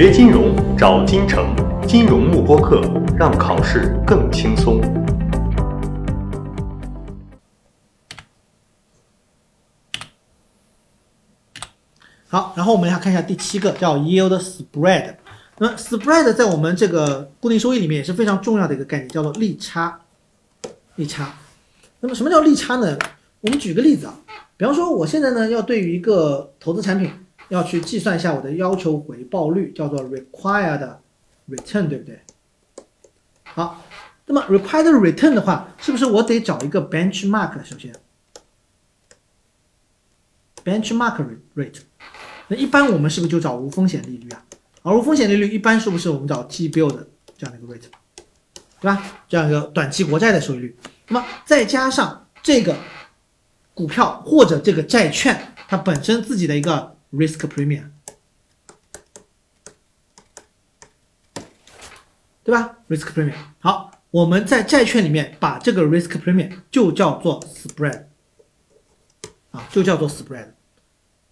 学金融找金城，金融慕播课，让考试更轻松。好，然后我们来看一下第七个，叫 yield spread。那 spread 在我们这个固定收益里面也是非常重要的一个概念，叫做利差。利差。那么什么叫利差呢？我们举个例子啊，比方说我现在呢要对于一个投资产品要去计算一下我的要求回报率，叫做 required return，对不对？好，那么 required return 的话，是不是我得找一个 benchmark？首先，benchmark rate。那一般我们是不是就找无风险利率啊？而无风险利率一般是不是我们找 T-bill 的这样的一个 rate，对吧？这样一个短期国债的收益率。那么再加上这个股票或者这个债券它本身自己的一个 risk premium，对吧？risk premium。好，我们在债券里面把这个 risk premium 就叫做 spread，啊，就叫做 spread。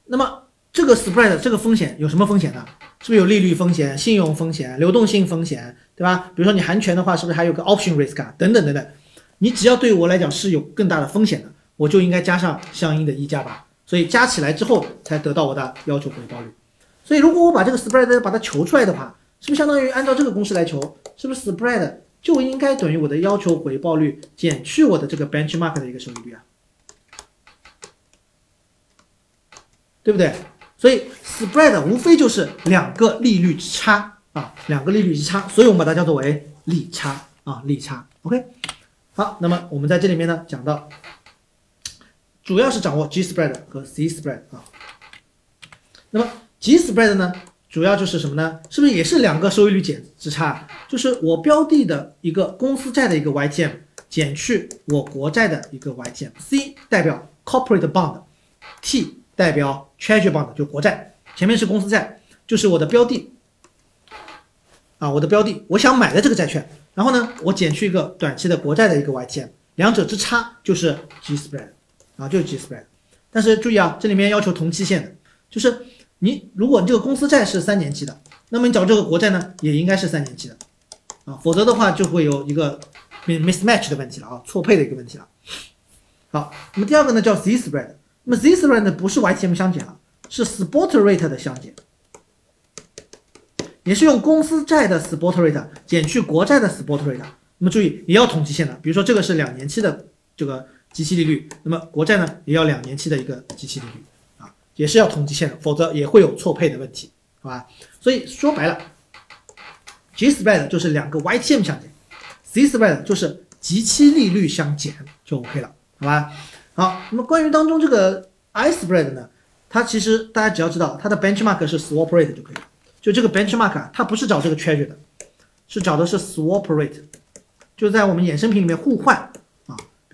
那么这个 spread 这个风险有什么风险呢？是不是有利率风险、信用风险、流动性风险，对吧？比如说你含权的话，是不是还有个 option risk 啊？等等等等。你只要对我来讲是有更大的风险的，我就应该加上相应的溢价吧。所以加起来之后才得到我的要求回报率。所以如果我把这个 spread 把它求出来的话，是不是相当于按照这个公式来求？是不是 spread 就应该等于我的要求回报率减去我的这个 benchmark 的一个收益率啊？对不对？所以 spread 无非就是两个利率之差啊，两个利率之差，所以我们把它叫做为利差啊，利差。OK，好，那么我们在这里面呢讲到，主要是掌握 G spread 和 C spread 啊。那么 G spread 呢，主要就是什么呢？是不是也是两个收益率减之差？就是我标的的一个公司债的一个 YTM 减去我国债的一个 YTM，C 代表 corporate bond，T。代表 treasury bond 就国债，前面是公司债，就是我的标的啊，我的标的，我想买的这个债券，然后呢，我减去一个短期的国债的一个 YTM，两者之差就是 G spread 啊，就是 G spread。但是注意啊，这里面要求同期限的，就是你如果你这个公司债是三年期的，那么你找这个国债呢，也应该是三年期的啊，否则的话就会有一个 mismatch 的问题了啊，错配的一个问题了。好，那么第二个呢叫 Z spread。那么 this rate 不是 YTM 相减了，是 spot rate 的相减，也是用公司债的 spot rate 减去国债的 spot rate。那么注意也要同期限的，比如说这个是两年期的这个基期利率，那么国债呢也要两年期的一个基期利率啊，也是要同期限的，否则也会有错配的问题，好吧？所以说白了，G spread 就是两个 YTM 相减，C spread 就是基期利率相减就 OK 了，好吧？好，那么关于当中这个 I spread 呢，它其实大家只要知道它的 benchmark 是 swap rate 就可以了。就这个 benchmark 啊，它不是找这个 treasury 的，是找的是 swap rate，就在我们衍生品里面互换，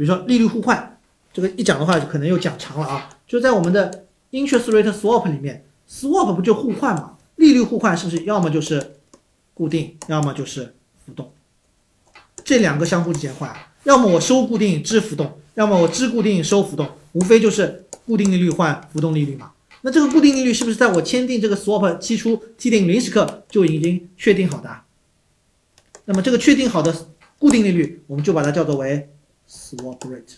比如说利率互换，这个一讲的话就可能又讲长了啊。就在我们的 interest rate swap 里面，swap 不就互换嘛？利率互换是不是要么就是固定，要么就是浮动？这两个相互之间换，要么我收固定支浮动。要么我支固定收浮动，无非就是固定利率换浮动利率嘛。那这个固定利率是不是在我签订这个 swap 期初 T 点零时刻就已经确定好的？那么这个确定好的固定利率，我们就把它叫做为 swap rate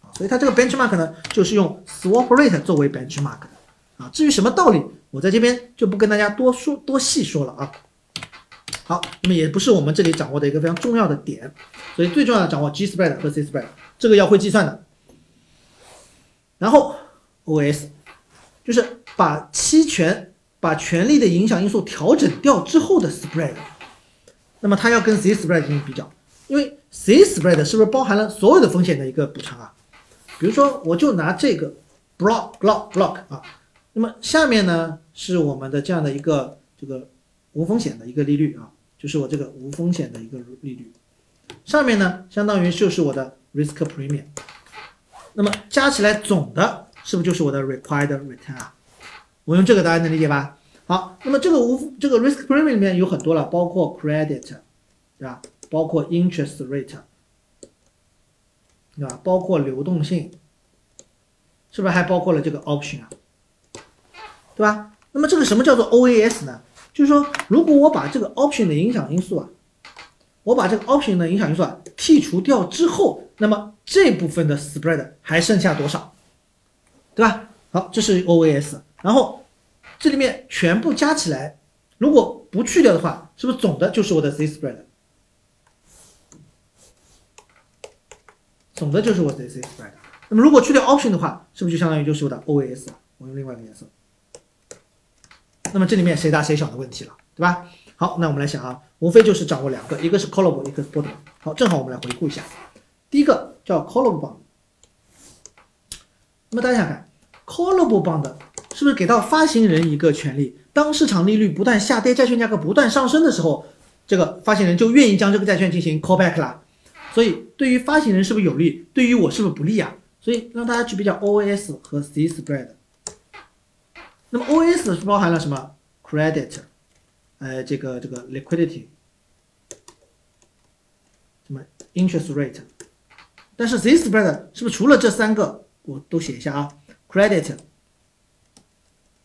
啊。所以它这个 benchmark 呢，就是用 swap rate 作为 benchmark 的啊。至于什么道理，我在这边就不跟大家多说多细说了啊。好，那么也不是我们这里掌握的一个非常重要的点，所以最重要的掌握 G spread 和 C spread。这个要会计算的，然后 OS 就是把期权把权利的影响因素调整掉之后的 spread，那么它要跟 C spread 进行比较，因为 C spread 是不是包含了所有的风险的一个补偿啊？比如说我就拿这个 block block block 啊，那么下面呢是我们的这样的一个这个无风险的一个利率啊，就是我这个无风险的一个利率，上面呢相当于就是我的。risk premium，那么加起来总的是不是就是我的 required return 啊？我用这个大家能理解吧？好，那么这个无这个 risk premium 里面有很多了，包括 credit，对吧？包括 interest rate，对吧？包括流动性，是不是还包括了这个 option 啊？对吧？那么这个什么叫做 OAS 呢？就是说，如果我把这个 option 的影响因素啊，我把这个 option 的影响因素啊剔除掉之后，那么这部分的 spread 还剩下多少？对吧？好，这是 OAS，然后这里面全部加起来，如果不去掉的话，是不是总的就是我的 Z spread？总的就是我的 Z spread。那么如果去掉 option 的话，是不是就相当于就是我的 OAS？我用另外一个颜色。那么这里面谁大谁小的问题了，对吧？好，那我们来想啊，无非就是掌握两个，一个是 callable，一个是 portable。好，正好我们来回顾一下，第一个叫 callable bond。那么大家想看，callable bond 是不是给到发行人一个权利？当市场利率不断下跌，债券价格不断上升的时候，这个发行人就愿意将这个债券进行 call back 啦。所以对于发行人是不是有利？对于我是不是不利啊？所以让大家去比较 OS 和 C spread。那么 OS 是包含了什么？credit，呃，这个这个 liquidity，什么 interest rate。但是 Z spread 是不是除了这三个，我都写一下啊？credit、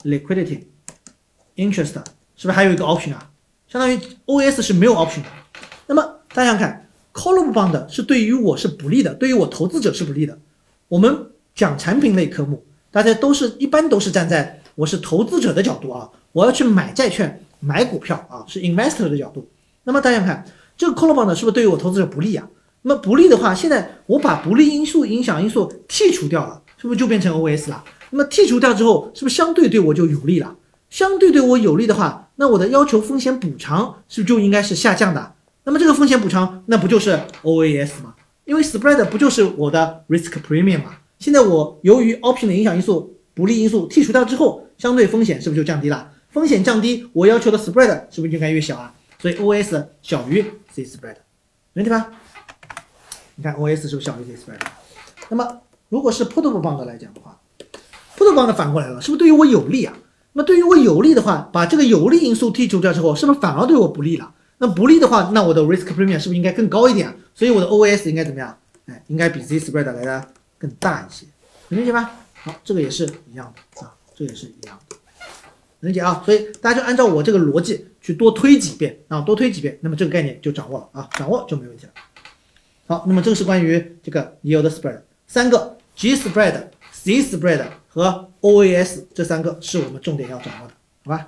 liquidity、interest，是不是还有一个 option 啊？相当于 OS 是没有 option 的。那么大家想看，callable bond 是对于我是不利的，对于我投资者是不利的。我们讲产品类科目，大家都是一般都是站在我是投资者的角度啊，我要去买债券、买股票啊，是 investor 的角度。那么大家看，这个 callable bond 是不是对于我投资者不利啊？那么不利的话，现在我把不利因素、影响因素剔除掉了，是不是就变成 OS 了？那么剔除掉之后，是不是相对对我就有利了？相对对我有利的话，那我的要求风险补偿是不是就应该是下降的？那么这个风险补偿，那不就是 OAS 吗？因为 spread 不就是我的 risk premium 嘛？现在我由于 option 的影响因素、不利因素剔除掉之后，相对风险是不是就降低了？风险降低，我要求的 spread 是不是就应该越小啊？所以 OAS 小于 C spread，没问题吧？你看 OAS 是不是小于 C spread？那么如果是 putable bond 来讲的话，putable bond 反过来了，是不是对于我有利啊？那么对于我有利的话，把这个有利因素剔除掉之后，是不是反而对我不利了？那不利的话，那我的 risk premium 是不是应该更高一点？所以我的 OAS 应该怎么样？哎，应该比 Z spread 来的更大一些，能理解吧？好，这个也是一样的啊，这也是一样的，能理解啊？所以大家就按照我这个逻辑去多推几遍啊，多推几遍，那么这个概念就掌握了啊，掌握就没问题了。好，那么这个是关于这个 yield spread 三个 G spread、C spread 和 OAS 这三个是我们重点要掌握的，好吧？